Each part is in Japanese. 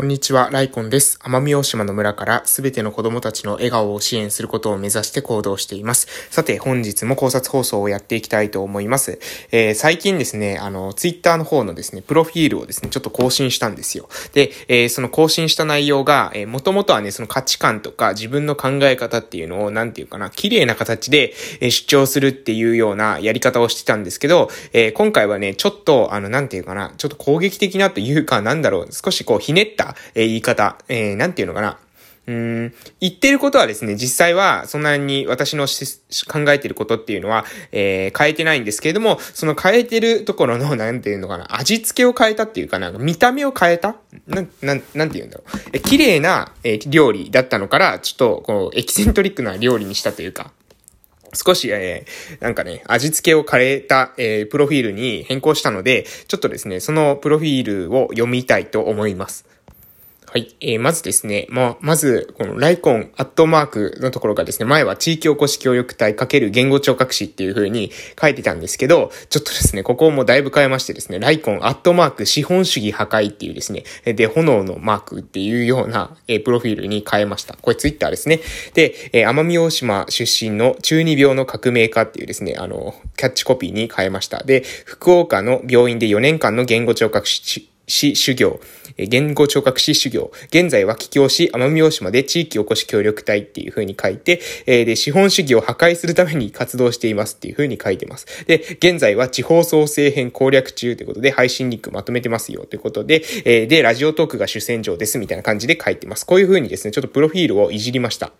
こんにちは、ライコンです。奄美大島の村からすべての子供たちの笑顔を支援することを目指して行動しています。さて、本日も考察放送をやっていきたいと思います。えー、最近ですね、あの、ツイッターの方のですね、プロフィールをですね、ちょっと更新したんですよ。で、えー、その更新した内容が、えー、もともとはね、その価値観とか自分の考え方っていうのを、なんていうかな、綺麗な形で、え、主張するっていうようなやり方をしてたんですけど、え、今回はね、ちょっと、あの、なんていうかな、ちょっと攻撃的なというか、なんだろう、少しこう、ひねった、え、言い方えー、なんていうのかな。うん、言ってることはですね、実際はそんなに私の考えてることっていうのは、えー、変えてないんですけれども、その変えてるところの、なんていうのかな、味付けを変えたっていうかな、見た目を変えた？なん、なん、なんて言うんだろう。え、綺麗な、えー、料理だったのから、ちょっと、こう、エキセントリックな料理にしたというか、少し、えー、なんかね、味付けを変えた、えー、プロフィールに変更したので、ちょっとですね、そのプロフィールを読みたいと思います。はい。えー、まずですね、まあ、まず、このライコンアットマークのところがですね、前は地域おこし協力隊×言語聴覚士っていう風に書いてたんですけど、ちょっとですね、ここもだいぶ変えましてですね、ライコンアットマーク資本主義破壊っていうですね、で、炎のマークっていうような、えー、プロフィールに変えました。これツイッターですね。で、えー、奄美大島出身の中二病の革命家っていうですね、あの、キャッチコピーに変えました。で、福岡の病院で4年間の言語聴覚士市修行、言語聴覚士修行、現在は帰郷し、奄美大島で地域おこし協力隊っていう風に書いて、えで、資本主義を破壊するために活動していますっていう風に書いてます。で、現在は地方創生編攻略中ということで、配信リンクまとめてますよということで、えで、ラジオトークが主戦場ですみたいな感じで書いてます。こういう風にですね、ちょっとプロフィールをいじりました。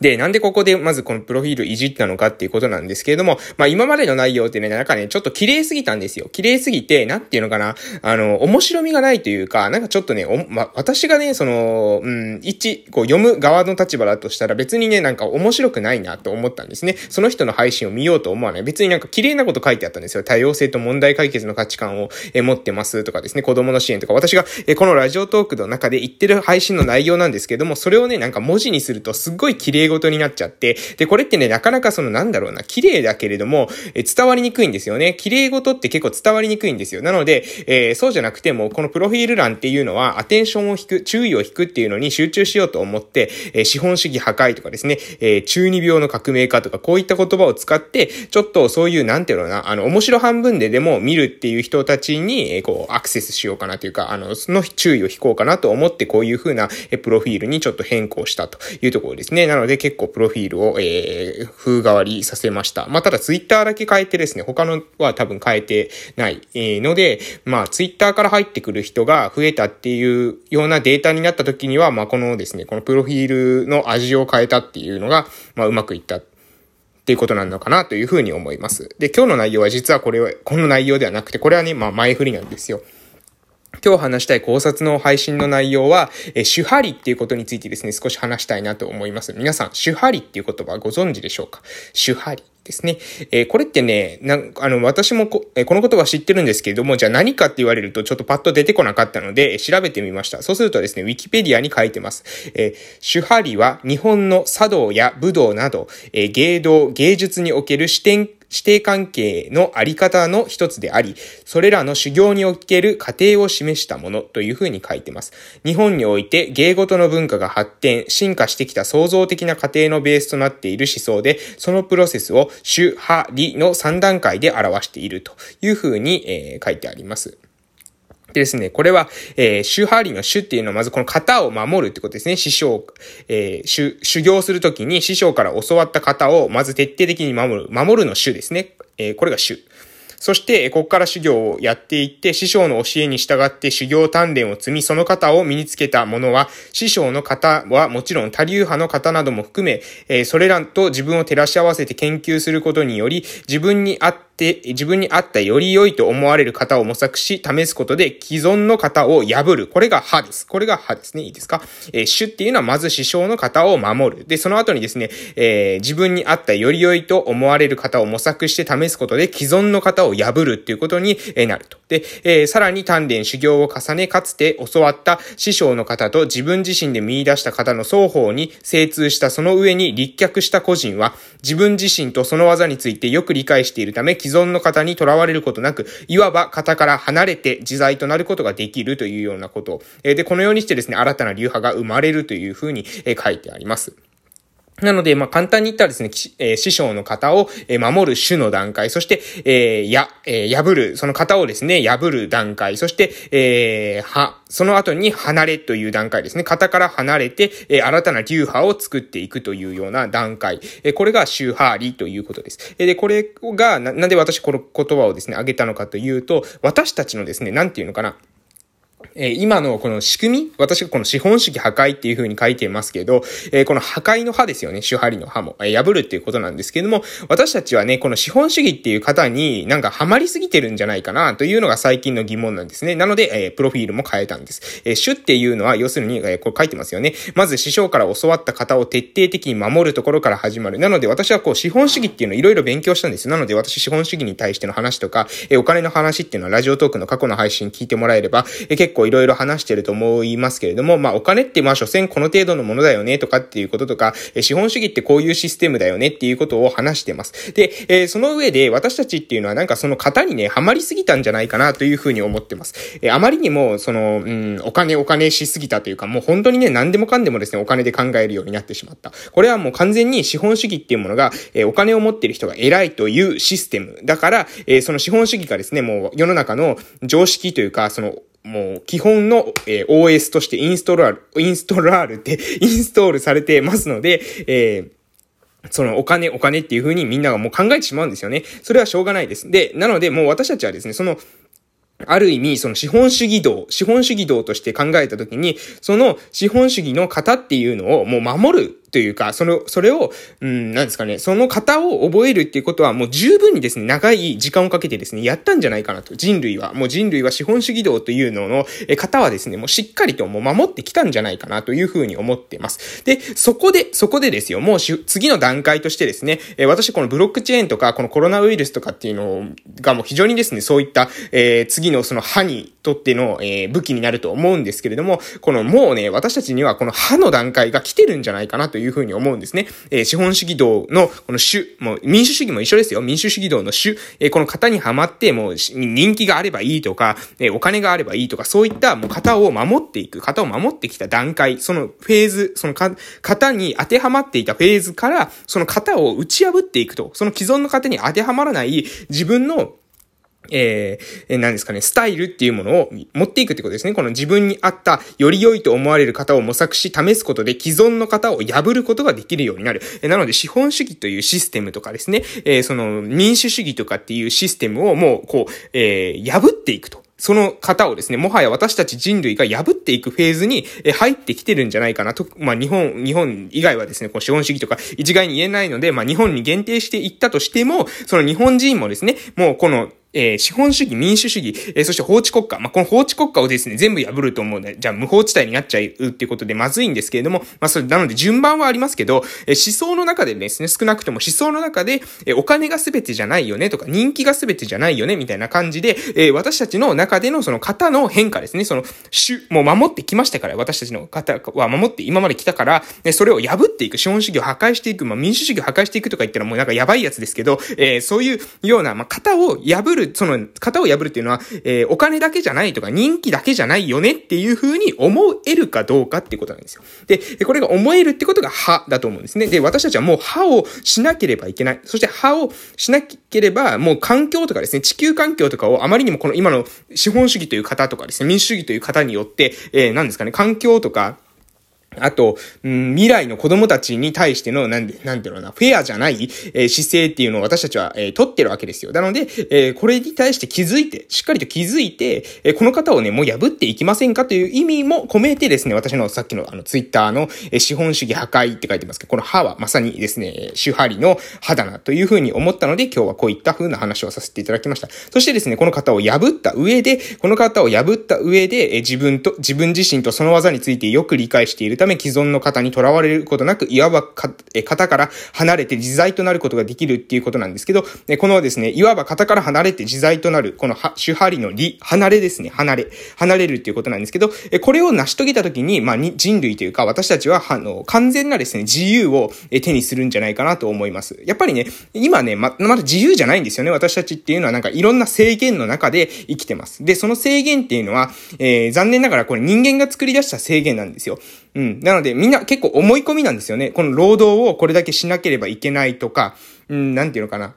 で、なんでここでまずこのプロフィールいじったのかっていうことなんですけれども、まあ今までの内容ってね、なんかね、ちょっと綺麗すぎたんですよ。綺麗すぎて、なんていうのかな、あの、面白みがないというか、なんかちょっとね、お、ま、私がね、その、うん、一、こう読む側の立場だとしたら別にね、なんか面白くないなと思ったんですね。その人の配信を見ようと思わない。別になんか綺麗なこと書いてあったんですよ。多様性と問題解決の価値観を持ってますとかですね、子供の支援とか、私がこのラジオトークの中で言ってる配信の内容なんですけれども、それをね、なんか文字にするとすっごい綺麗事になっちゃって、で、これってね、なかなかそのなんだろうな、綺麗だけれども、え伝わりにくいんですよね。綺麗事って結構伝わりにくいんですよ。なので、えー、そうじゃなくても、このプロフィール欄っていうのは、アテンションを引く、注意を引くっていうのに集中しようと思って、えー、資本主義破壊とかですね、えー、中二病の革命家とか、こういった言葉を使って、ちょっとそういう、なんていうのかな、あの、面白半分ででも見るっていう人たちに、えー、こう、アクセスしようかなというか、あの、その注意を引こうかなと思って、こういう風な、えプロフィールにちょっと変更したというところですね。なので、結構プロフィールを、えー、風変わりさせました。まあ、ただツイッターだけ変えてですね、他のは多分変えてない、ので、まあ、ツイッターから入ってくる人が増えたっていうようなデータになった時には、まあ、このですね、このプロフィールの味を変えたっていうのが、まあ、うまくいった。っていうことなのかなというふうに思います。で、今日の内容は実はこれは、この内容ではなくて、これはね、まあ前振りなんですよ。今日話したい考察の配信の内容は、え主張りっていうことについてですね、少し話したいなと思います。皆さん、主張りっていう言葉ご存知でしょうか？主張り。ですね。えー、これってね、なあの、私もこ,、えー、この言葉知ってるんですけれども、じゃあ何かって言われるとちょっとパッと出てこなかったので、調べてみました。そうするとですね、ウィキペディアに書いてます。えー、主張りは日本の茶道や武道など、え、芸道、芸術における視点指定関係のあり方の一つであり、それらの修行における過程を示したものというふうに書いてます。日本において芸事の文化が発展、進化してきた創造的な過程のベースとなっている思想で、そのプロセスを主、派、理の3段階で表しているというふうに、えー、書いてあります。でですね、これは、えー、宗派理の主っていうのはまずこの型を守るってことですね。師匠、えー、修、修行するときに師匠から教わった型をまず徹底的に守る。守るの主ですね。えー、これが主。そして、ここから修行をやっていって、師匠の教えに従って修行鍛錬を積み、その方を身につけた者は、師匠の方はもちろん他流派の方なども含め、えそれらと自分を照らし合わせて研究することにより、自分に合って、自分に合ったより良いと思われる方を模索し、試すことで既存の方を破る。これが歯です。これが歯ですね。いいですか？えー、主っていうのはまず師匠の方を守る。で、その後にですね、えー、自分に合ったより良いと思われる方を模索して試すことで既存の方を破るっていうことになると。で、えー、さらに鍛錬修行を重ね、かつて教わった師匠の方と自分自身で見出した方の双方に精通したその上に立脚した個人は、自分自身とその技についてよく理解しているため、既存の型にとらわれることなく、いわば型から離れて自在となることができるというようなこと。で、このようにしてですね、新たな流派が生まれるというふうに書いてあります。なので、まあ、簡単に言ったらですね、えー、師匠の型を、え、守る種の段階、そして、えー、や、えー、破る、その型をですね、破る段階、そして、えー、は、その後に離れという段階ですね。型から離れて、えー、新たな流派を作っていくというような段階。えー、これがシューハーリということです。えー、で、これがな、なんで私この言葉をですね、挙げたのかというと、私たちのですね、なんていうのかな。えー、今のこの仕組み私がこの資本主義破壊っていう風に書いてますけど、えー、この破壊の歯ですよね。主張りの歯も、えー、破るっていうことなんですけども、私たちはね、この資本主義っていう方になんかハマりすぎてるんじゃないかなというのが最近の疑問なんですね。なので、え、プロフィールも変えたんです。えー、主っていうのは、要するに、え、これ書いてますよね。まず師匠から教わった方を徹底的に守るところから始まる。なので私はこう資本主義っていうのをいろいろ勉強したんです。なので私資本主義に対しての話とか、え、お金の話っていうのはラジオトークの過去の配信聞いてもらえれば、えー、結構いろいろ話してると思いますけれども、まあお金ってまあ所詮この程度のものだよねとかっていうこととか、え資本主義ってこういうシステムだよねっていうことを話してます。で、えー、その上で私たちっていうのはなんかその型にね、はまりすぎたんじゃないかなというふうに思ってます。えー、あまりにも、その、うん、お金お金しすぎたというか、もう本当にね、何でもかんでもですね、お金で考えるようになってしまった。これはもう完全に資本主義っていうものが、えー、お金を持ってる人が偉いというシステム。だから、えー、その資本主義がですね、もう世の中の常識というか、その、もう基本の、え、OS としてインストラール、インストラールって インストールされてますので、えーそのお金、お金っていう風にみんながもう考えてしまうんですよね。それはしょうがないです。で、なのでもう私たちはですね、その、ある意味、その資本主義道、資本主義道として考えたときに、その資本主義の型っていうのをもう守るというか、その、それを、うん、なんですかね、その型を覚えるっていうことはもう十分にですね、長い時間をかけてですね、やったんじゃないかなと。人類は、もう人類は資本主義道というのの、え、型はですね、もうしっかりともう守ってきたんじゃないかなというふうに思っています。で、そこで、そこでですよ、もうし次の段階としてですね、え、私このブロックチェーンとか、このコロナウイルスとかっていうのがもう非常にですね、そういった、えー、次のその歯にとっての、えー、武器になると思うんですけれども、このもうね、私たちにはこの歯の段階が来てるんじゃないかなといういうふうに思うんですね。え、資本主義道のこの主、もう民主主義も一緒ですよ。民主主義道の主、え、この型にはまって、もう人気があればいいとか、え、お金があればいいとか、そういったもう型を守っていく、型を守ってきた段階、そのフェーズ、そのか、型に当てはまっていたフェーズから、その型を打ち破っていくと、その既存の型に当てはまらない自分のえー、何ですかね、スタイルっていうものを持っていくってことですね。この自分に合ったより良いと思われる方を模索し試すことで既存の方を破ることができるようになる。えなので資本主義というシステムとかですね、えー、その民主主義とかっていうシステムをもうこう、えー、破っていくと。その方をですね、もはや私たち人類が破っていくフェーズに入ってきてるんじゃないかなと、まあ日本、日本以外はですね、こう資本主義とか一概に言えないので、まあ日本に限定していったとしても、その日本人もですね、もうこのえー、資本主義、民主主義、えー、そして法治国家。まあ、この法治国家をですね、全部破ると思うので、じゃあ無法地帯になっちゃうっていうことでまずいんですけれども、まあ、それ、なので順番はありますけど、えー、思想の中でですね、少なくとも思想の中で、えー、お金が全てじゃないよねとか、人気が全てじゃないよねみたいな感じで、えー、私たちの中でのその型の変化ですね、その、主、もう守ってきましたから、私たちの型は守って今まで来たから、ね、それを破っていく、資本主義を破壊していく、まあ、民主主義を破壊していくとか言ったらもうなんかやばいやつですけど、えー、そういうような、まあ、型を破る、その、型をを破るっていうのは、えー、お金だけじゃないとか人気だけじゃないよねっていう風に思えるかどうかっていうことなんですよ。で、これが思えるってことが歯だと思うんですね。で、私たちはもう歯をしなければいけない。そして歯をしなければ、もう環境とかですね、地球環境とかをあまりにもこの今の資本主義という方とかですね、民主主義という方によって、えー、何ですかね、環境とか、あと、うん、未来の子供たちに対しての、なんで、なんていうのな、フェアじゃない、えー、姿勢っていうのを私たちは、えー、取ってるわけですよ。なので、えー、これに対して気づいて、しっかりと気づいて、えー、この方をね、もう破っていきませんかという意味も込めてですね、私のさっきのあの、ツイッターの、えー、資本主義破壊って書いてますけど、この歯はまさにですね、主張りの歯だなというふうに思ったので、今日はこういった風な話をさせていただきました。そしてですね、この方を破った上で、この方を破った上で、えー、自分と、自分自身とその技についてよく理解しているため既存の型にとらわれることなく、いわば型から離れて自在となることができるっていうことなんですけど、このですね、いわば型から離れて自在となる、この主張りの理、離れですね、離れ、離れるっていうことなんですけど、これを成し遂げたときに、まあ、人類というか私たちは、あの、完全なですね、自由を手にするんじゃないかなと思います。やっぱりね、今ね、ま、まだ自由じゃないんですよね。私たちっていうのはなんかいろんな制限の中で生きてます。で、その制限っていうのは、えー、残念ながらこれ人間が作り出した制限なんですよ。うん。なのでみんな結構思い込みなんですよね。この労働をこれだけしなければいけないとか、うん、なんていうのかな。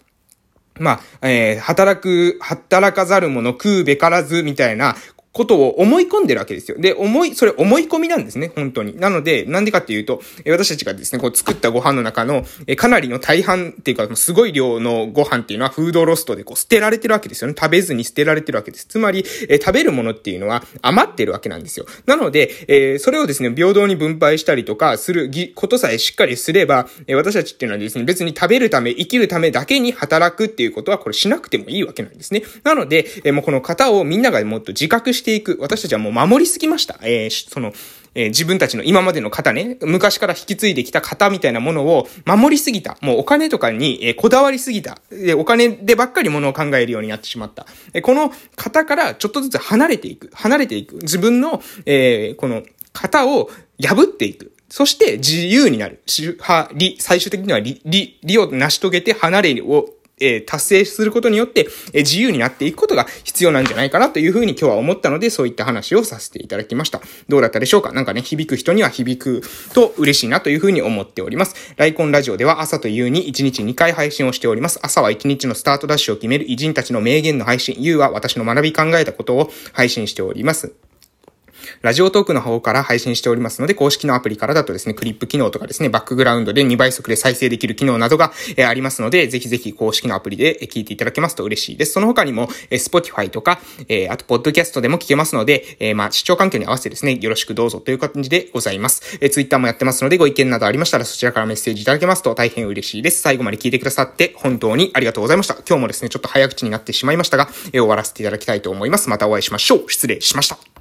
まあ、えー、働く、働かざる者食うべからずみたいな、ことを思い込んでるわけですよ。で、思い、それ思い込みなんですね、本当に。なので、なんでかっていうと、私たちがですね、こう作ったご飯の中の、かなりの大半っていうか、すごい量のご飯っていうのはフードロストでこう捨てられてるわけですよね。食べずに捨てられてるわけです。つまり、え食べるものっていうのは余ってるわけなんですよ。なので、え、それをですね、平等に分配したりとかすることさえしっかりすれば、え私たちっていうのはですね、別に食べるため、生きるためだけに働くっていうことはこれしなくてもいいわけなんですね。なので、もうこの型をみんながもっと自覚していく。私たちはもう守りすぎました。えー、その、えー、自分たちの今までの型ね、昔から引き継いできた型みたいなものを守りすぎた。もうお金とかに、えー、こだわりすぎた。で、お金でばっかりものを考えるようになってしまった。えー、この型からちょっとずつ離れていく。離れていく。自分の、えー、この型を破っていく。そして自由になる。主派、理、最終的には理、理、理を成し遂げて離れをえー、達成することによって、えー、自由になっていくことが必要なんじゃないかなというふうに今日は思ったので、そういった話をさせていただきました。どうだったでしょうか？なんかね、響く人には響くと嬉しいなというふうに思っております。ライコンラジオでは朝と夕に1日2回配信をしております。朝は1日のスタートダッシュを決める偉人たちの名言の配信、夕は私の学び考えたことを配信しております。ラジオトークの方から配信しておりますので、公式のアプリからだとですね、クリップ機能とかですね、バックグラウンドで2倍速で再生できる機能などが、えありますので、ぜひぜひ公式のアプリで聞いていただけますと嬉しいです。その他にも、え Spotify とか、えあと、ポッドキャストでも聞けますので、えまあ、視聴環境に合わせてですね、よろしくどうぞという感じでございます。え Twitter もやってますので、ご意見などありましたら、そちらからメッセージいただけますと大変嬉しいです。最後まで聞いてくださって本当にありがとうございました。今日もですね、ちょっと早口になってしまいましたが、え終わらせていただきたいと思います。またお会いしましょう。失礼しました。